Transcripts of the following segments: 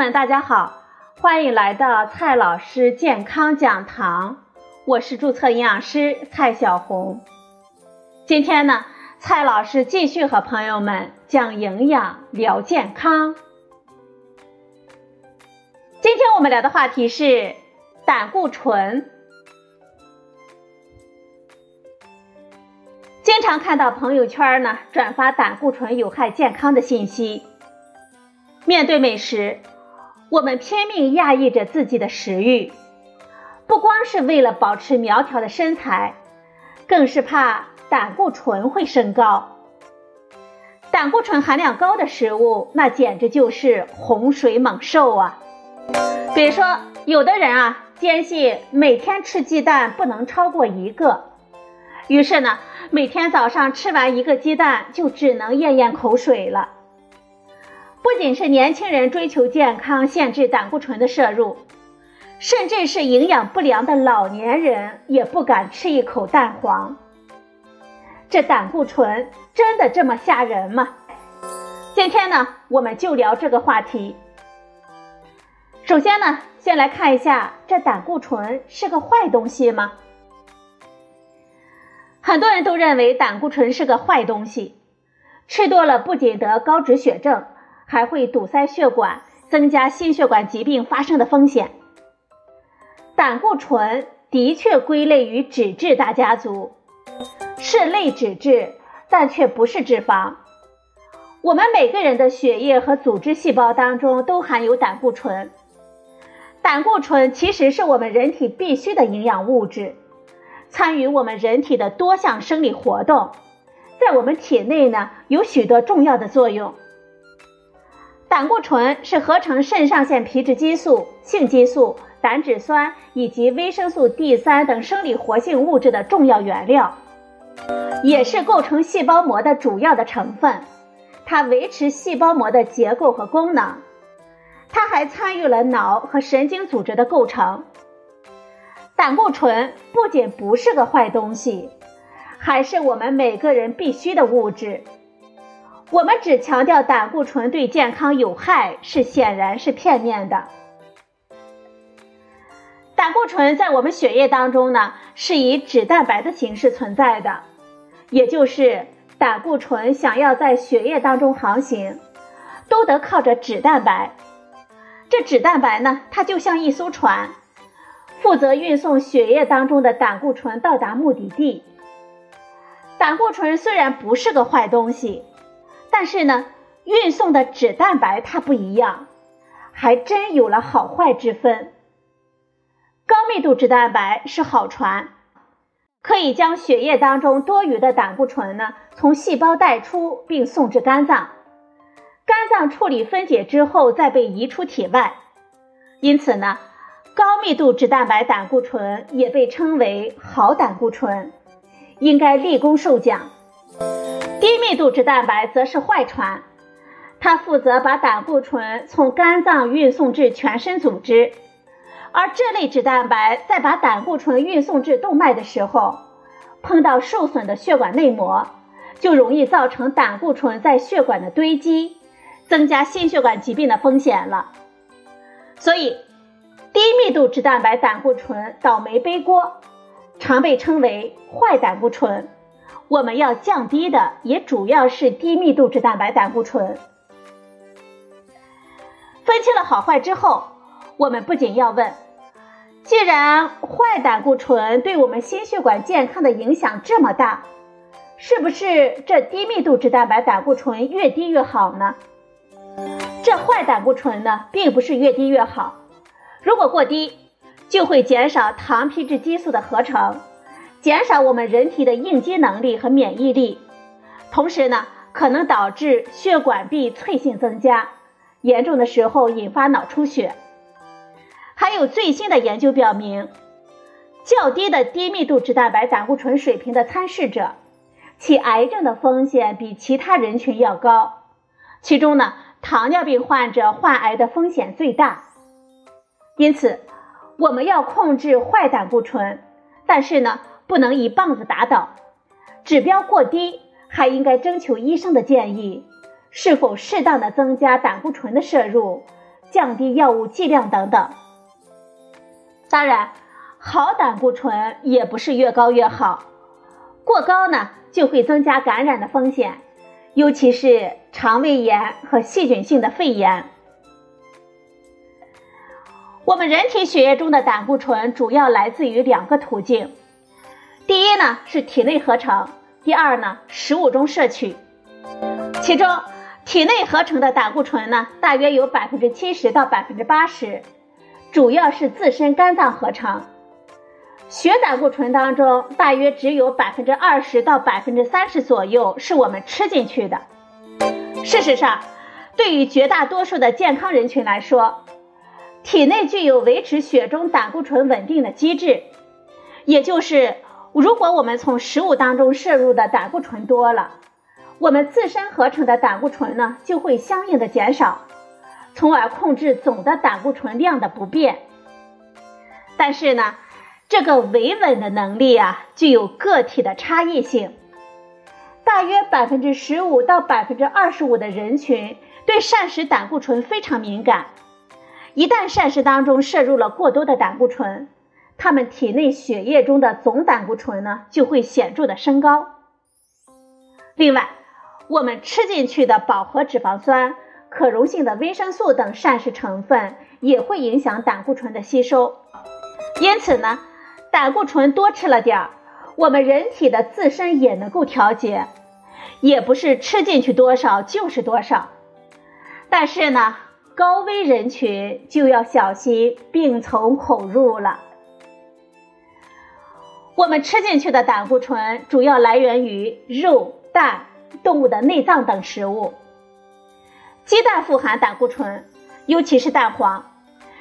们，大家好，欢迎来到蔡老师健康讲堂，我是注册营养师蔡小红。今天呢，蔡老师继续和朋友们讲营养聊健康。今天我们聊的话题是胆固醇。经常看到朋友圈呢转发胆固醇有害健康的信息。面对美食，我们拼命压抑着自己的食欲，不光是为了保持苗条的身材，更是怕胆固醇会升高。胆固醇含量高的食物，那简直就是洪水猛兽啊！比如说，有的人啊，坚信每天吃鸡蛋不能超过一个，于是呢，每天早上吃完一个鸡蛋，就只能咽咽口水了。不仅是年轻人追求健康，限制胆固醇的摄入，甚至是营养不良的老年人也不敢吃一口蛋黄。这胆固醇真的这么吓人吗？今天呢，我们就聊这个话题。首先呢，先来看一下这胆固醇是个坏东西吗？很多人都认为胆固醇是个坏东西，吃多了不仅得高脂血症。还会堵塞血管，增加心血管疾病发生的风险。胆固醇的确归类于脂质大家族，是类脂质，但却不是脂肪。我们每个人的血液和组织细胞当中都含有胆固醇。胆固醇其实是我们人体必需的营养物质，参与我们人体的多项生理活动，在我们体内呢有许多重要的作用。胆固醇是合成肾上腺皮质激素、性激素、胆脂酸以及维生素 D 三等生理活性物质的重要原料，也是构成细胞膜的主要的成分。它维持细胞膜的结构和功能，它还参与了脑和神经组织的构成。胆固醇不仅不是个坏东西，还是我们每个人必须的物质。我们只强调胆固醇对健康有害，是显然是片面的。胆固醇在我们血液当中呢，是以脂蛋白的形式存在的，也就是胆固醇想要在血液当中航行，都得靠着脂蛋白。这脂蛋白呢，它就像一艘船，负责运送血液当中的胆固醇到达目的地。胆固醇虽然不是个坏东西。但是呢，运送的脂蛋白它不一样，还真有了好坏之分。高密度脂蛋白是好船，可以将血液当中多余的胆固醇呢从细胞带出，并送至肝脏，肝脏处理分解之后再被移出体外。因此呢，高密度脂蛋白胆固醇也被称为好胆固醇，应该立功受奖。低密度脂蛋白则是坏船，它负责把胆固醇从肝脏运送至全身组织，而这类脂蛋白在把胆固醇运送至动脉的时候，碰到受损的血管内膜，就容易造成胆固醇在血管的堆积，增加心血管疾病的风险了。所以，低密度脂蛋白胆固醇倒霉背锅，常被称为坏胆固醇。我们要降低的也主要是低密度脂蛋白胆固醇。分清了好坏之后，我们不仅要问：既然坏胆固醇对我们心血管健康的影响这么大，是不是这低密度脂蛋白胆固醇越低越好呢？这坏胆固醇呢，并不是越低越好，如果过低，就会减少糖皮质激素的合成。减少我们人体的应激能力和免疫力，同时呢，可能导致血管壁脆性增加，严重的时候引发脑出血。还有最新的研究表明，较低的低密度脂蛋白胆固醇水平的参试者，其癌症的风险比其他人群要高，其中呢，糖尿病患者患癌的风险最大。因此，我们要控制坏胆固醇，但是呢。不能一棒子打倒，指标过低还应该征求医生的建议，是否适当的增加胆固醇的摄入，降低药物剂量等等。当然，好胆固醇也不是越高越好，过高呢就会增加感染的风险，尤其是肠胃炎和细菌性的肺炎。我们人体血液中的胆固醇主要来自于两个途径，第一呢是体内合成，第二呢食物中摄取。其中，体内合成的胆固醇呢大约有百分之七十到百分之八十，主要是自身肝脏合成。血胆固醇当中大约只有百分之二十到百分之三十左右是我们吃进去的。事实上，对于绝大多数的健康人群来说，体内具有维持血中胆固醇稳定的机制，也就是如果我们从食物当中摄入的胆固醇多了，我们自身合成的胆固醇呢就会相应的减少，从而控制总的胆固醇量的不变。但是呢，这个维稳的能力啊具有个体的差异性，大约百分之十五到百分之二十五的人群对膳食胆固醇非常敏感。一旦膳食当中摄入了过多的胆固醇，他们体内血液中的总胆固醇呢就会显著的升高。另外，我们吃进去的饱和脂肪酸、可溶性的维生素等膳食成分也会影响胆固醇的吸收。因此呢，胆固醇多吃了点儿，我们人体的自身也能够调节，也不是吃进去多少就是多少。但是呢。高危人群就要小心病从口入了。我们吃进去的胆固醇主要来源于肉、蛋、动物的内脏等食物。鸡蛋富含胆固醇，尤其是蛋黄，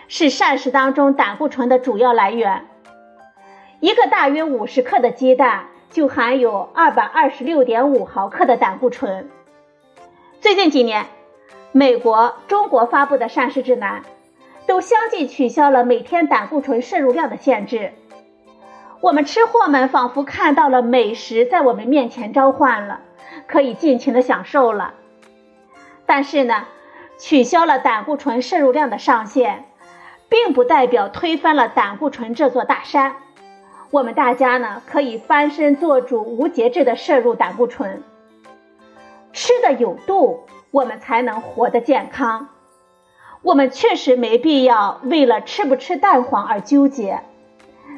是膳食当中胆固醇的主要来源。一个大约五十克的鸡蛋就含有二百二十六点五毫克的胆固醇。最近几年。美国、中国发布的膳食指南都相继取消了每天胆固醇摄入量的限制。我们吃货们仿佛看到了美食在我们面前召唤了，可以尽情的享受了。但是呢，取消了胆固醇摄入量的上限，并不代表推翻了胆固醇这座大山。我们大家呢，可以翻身做主，无节制的摄入胆固醇，吃的有度。我们才能活得健康。我们确实没必要为了吃不吃蛋黄而纠结，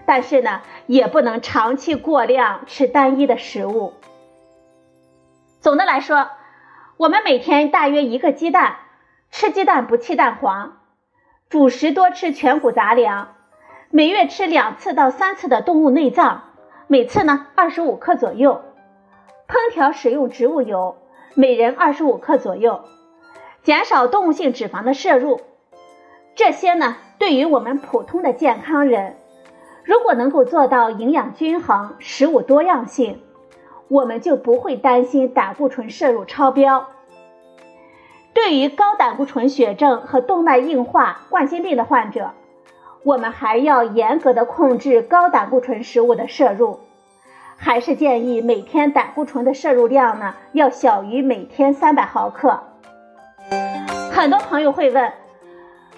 但是呢，也不能长期过量吃单一的食物。总的来说，我们每天大约一个鸡蛋，吃鸡蛋不弃蛋黄，主食多吃全谷杂粮，每月吃两次到三次的动物内脏，每次呢二十五克左右，烹调使用植物油。每人二十五克左右，减少动物性脂肪的摄入。这些呢，对于我们普通的健康人，如果能够做到营养均衡、食物多样性，我们就不会担心胆固醇摄入超标。对于高胆固醇血症和动脉硬化、冠心病的患者，我们还要严格的控制高胆固醇食物的摄入。还是建议每天胆固醇的摄入量呢要小于每天三百毫克。很多朋友会问，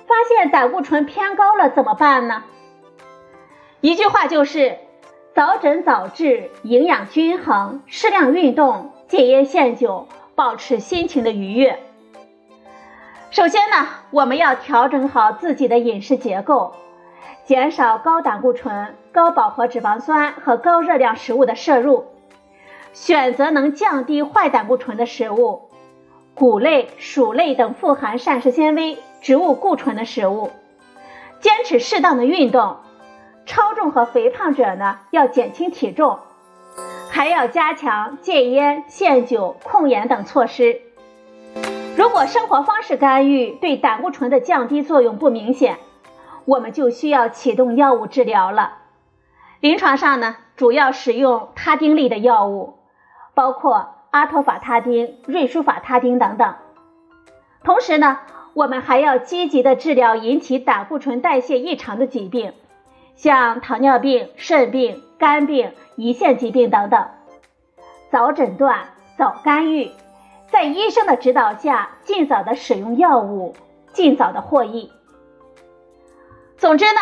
发现胆固醇偏高了怎么办呢？一句话就是：早诊早治，营养均衡，适量运动，戒烟限酒，保持心情的愉悦。首先呢，我们要调整好自己的饮食结构。减少高胆固醇、高饱和脂肪酸和高热量食物的摄入，选择能降低坏胆固醇的食物，谷类、薯类等富含膳食纤维、植物固醇的食物，坚持适当的运动。超重和肥胖者呢，要减轻体重，还要加强戒烟、限酒、控盐等措施。如果生活方式干预对胆固醇的降低作用不明显，我们就需要启动药物治疗了。临床上呢，主要使用他汀类的药物，包括阿托法他汀、瑞舒法他汀等等。同时呢，我们还要积极的治疗引起胆固醇代谢异常的疾病，像糖尿病、肾病、肝病、胰腺疾病等等。早诊断、早干预，在医生的指导下，尽早的使用药物。尽早的获益。总之呢，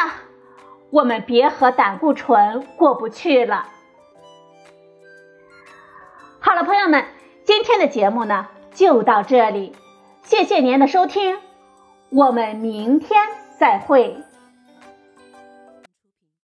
我们别和胆固醇过不去了。好了，朋友们，今天的节目呢就到这里，谢谢您的收听，我们明天再会。